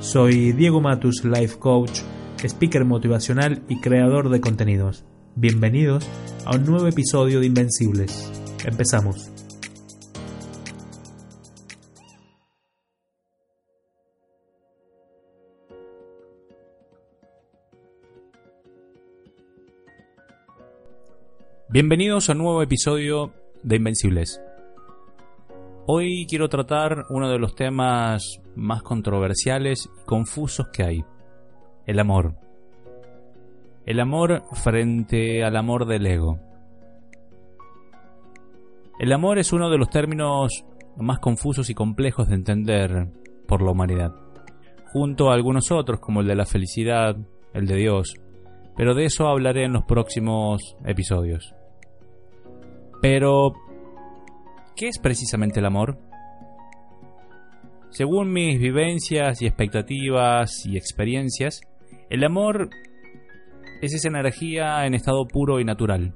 Soy Diego Matus, Life Coach, speaker motivacional y creador de contenidos. Bienvenidos a un nuevo episodio de Invencibles. Empezamos. Bienvenidos a un nuevo episodio de Invencibles. Hoy quiero tratar uno de los temas más controversiales y confusos que hay. El amor. El amor frente al amor del ego. El amor es uno de los términos más confusos y complejos de entender por la humanidad, junto a algunos otros como el de la felicidad, el de Dios, pero de eso hablaré en los próximos episodios. Pero, ¿qué es precisamente el amor? Según mis vivencias y expectativas y experiencias, el amor es esa energía en estado puro y natural.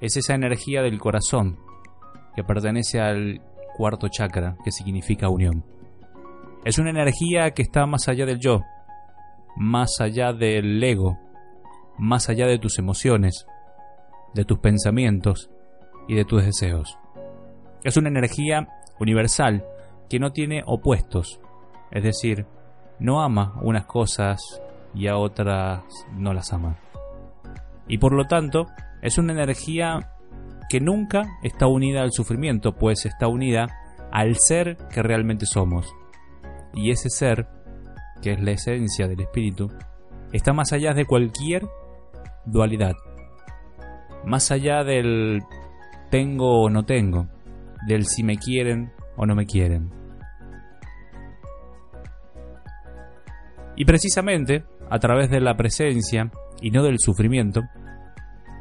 Es esa energía del corazón que pertenece al cuarto chakra, que significa unión. Es una energía que está más allá del yo, más allá del ego, más allá de tus emociones, de tus pensamientos y de tus deseos. Es una energía universal que no tiene opuestos, es decir, no ama unas cosas y a otras no las ama. Y por lo tanto, es una energía que nunca está unida al sufrimiento, pues está unida al ser que realmente somos. Y ese ser, que es la esencia del espíritu, está más allá de cualquier dualidad, más allá del tengo o no tengo, del si me quieren o no me quieren. Y precisamente, a través de la presencia y no del sufrimiento,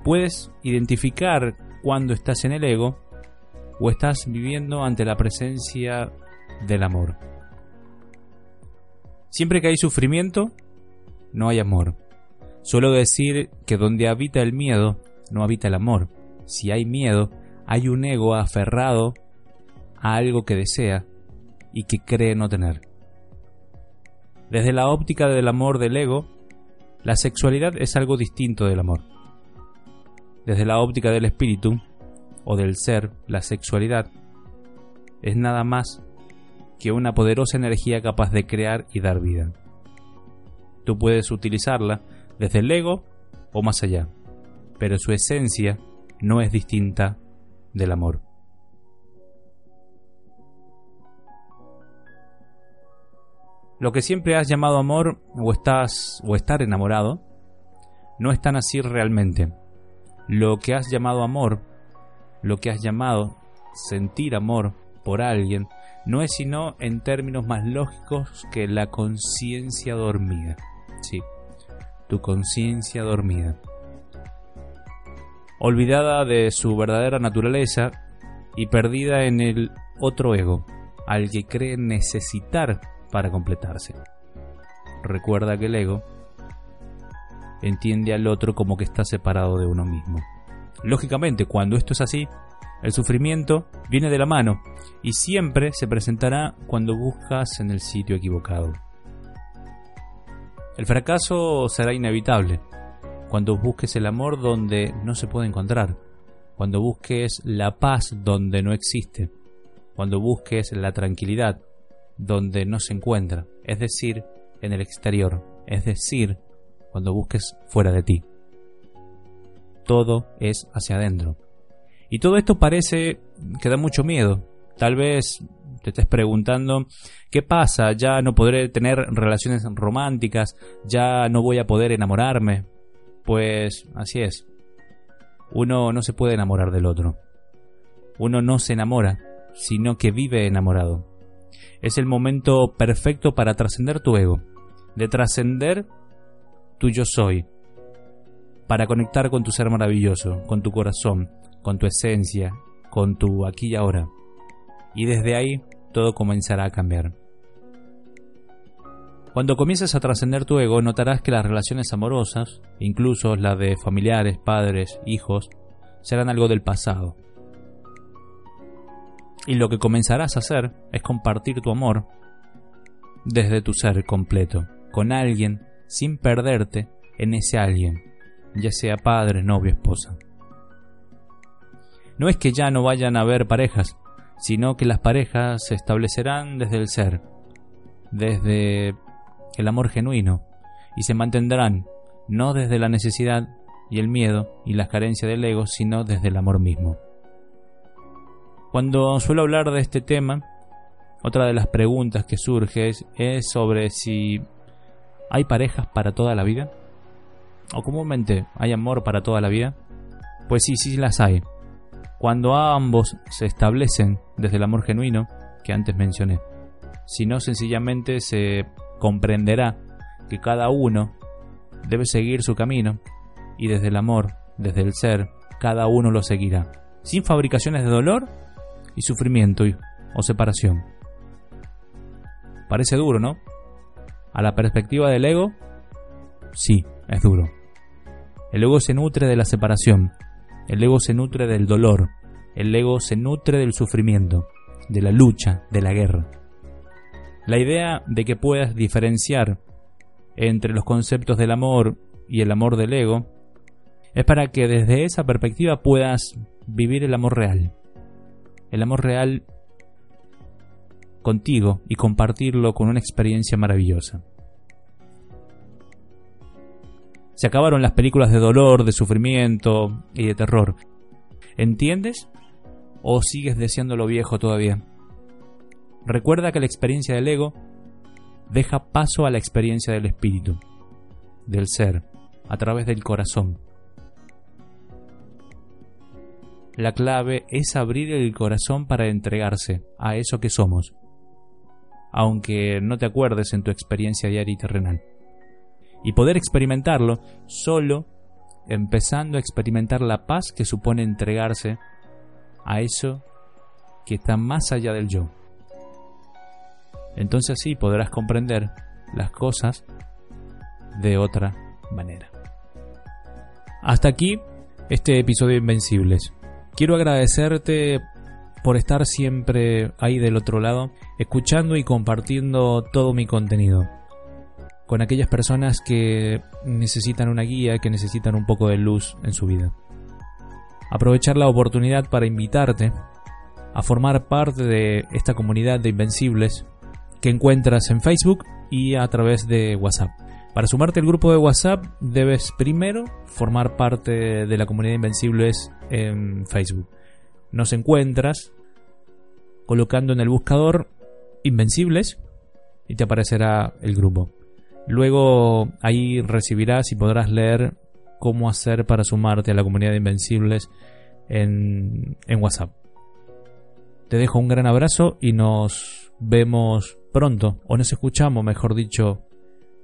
puedes identificar cuando estás en el ego o estás viviendo ante la presencia del amor. Siempre que hay sufrimiento, no hay amor. Suelo decir que donde habita el miedo, no habita el amor si hay miedo, hay un ego aferrado a algo que desea y que cree no tener. Desde la óptica del amor del ego, la sexualidad es algo distinto del amor. Desde la óptica del espíritu o del ser, la sexualidad es nada más que una poderosa energía capaz de crear y dar vida. Tú puedes utilizarla desde el ego o más allá, pero su esencia no es distinta del amor. Lo que siempre has llamado amor o estás o estar enamorado no es tan así realmente. Lo que has llamado amor, lo que has llamado sentir amor por alguien, no es sino en términos más lógicos que la conciencia dormida. Sí, tu conciencia dormida olvidada de su verdadera naturaleza y perdida en el otro ego, al que cree necesitar para completarse. Recuerda que el ego entiende al otro como que está separado de uno mismo. Lógicamente, cuando esto es así, el sufrimiento viene de la mano y siempre se presentará cuando buscas en el sitio equivocado. El fracaso será inevitable, cuando busques el amor donde no se puede encontrar, cuando busques la paz donde no existe, cuando busques la tranquilidad donde no se encuentra, es decir, en el exterior, es decir, cuando busques fuera de ti. Todo es hacia adentro. Y todo esto parece que da mucho miedo. Tal vez te estés preguntando, ¿qué pasa? Ya no podré tener relaciones románticas, ya no voy a poder enamorarme, pues así es. Uno no se puede enamorar del otro. Uno no se enamora, sino que vive enamorado. Es el momento perfecto para trascender tu ego, de trascender tu yo soy, para conectar con tu ser maravilloso, con tu corazón, con tu esencia, con tu aquí y ahora. Y desde ahí todo comenzará a cambiar. Cuando comiences a trascender tu ego, notarás que las relaciones amorosas, incluso las de familiares, padres, hijos, serán algo del pasado. Y lo que comenzarás a hacer es compartir tu amor desde tu ser completo, con alguien, sin perderte en ese alguien, ya sea padre, novio, esposa. No es que ya no vayan a haber parejas, sino que las parejas se establecerán desde el ser, desde el amor genuino, y se mantendrán no desde la necesidad y el miedo y las carencias del ego, sino desde el amor mismo. Cuando suelo hablar de este tema, otra de las preguntas que surge es, sobre si hay parejas para toda la vida. O comúnmente hay amor para toda la vida. Pues sí, sí las hay. Cuando ambos se establecen desde el amor genuino que antes mencioné. Si no, sencillamente se comprenderá que cada uno debe seguir su camino y desde el amor, desde el ser, cada uno lo seguirá, sin fabricaciones de dolor y sufrimiento o separación. Parece duro, ¿no? A la perspectiva del ego, sí, es duro. El ego se nutre de la separación, el ego se nutre del dolor, el ego se nutre del sufrimiento, de la lucha, de la guerra. La idea de que puedas diferenciar entre los conceptos del amor y el amor del ego es para que desde esa perspectiva puedas vivir el amor real. El amor real contigo y compartirlo con una experiencia maravillosa. Se acabaron las películas de dolor, de sufrimiento y de terror. ¿Entiendes? ¿O sigues deseando lo viejo todavía? Recuerda que la experiencia del ego deja paso a la experiencia del espíritu, del ser, a través del corazón. La clave es abrir el corazón para entregarse a eso que somos, aunque no te acuerdes en tu experiencia diaria y terrenal. Y poder experimentarlo solo empezando a experimentar la paz que supone entregarse a eso que está más allá del yo. Entonces sí podrás comprender las cosas de otra manera. Hasta aquí este episodio de Invencibles. Quiero agradecerte por estar siempre ahí del otro lado, escuchando y compartiendo todo mi contenido con aquellas personas que necesitan una guía, que necesitan un poco de luz en su vida. Aprovechar la oportunidad para invitarte a formar parte de esta comunidad de Invencibles que encuentras en Facebook y a través de WhatsApp. Para sumarte al grupo de WhatsApp debes primero formar parte de la comunidad Invencibles en Facebook. Nos encuentras colocando en el buscador Invencibles y te aparecerá el grupo. Luego ahí recibirás y podrás leer cómo hacer para sumarte a la comunidad de Invencibles en, en WhatsApp. Te dejo un gran abrazo y nos vemos pronto, o nos escuchamos, mejor dicho,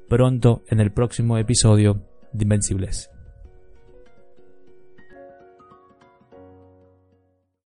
pronto en el próximo episodio de Invencibles.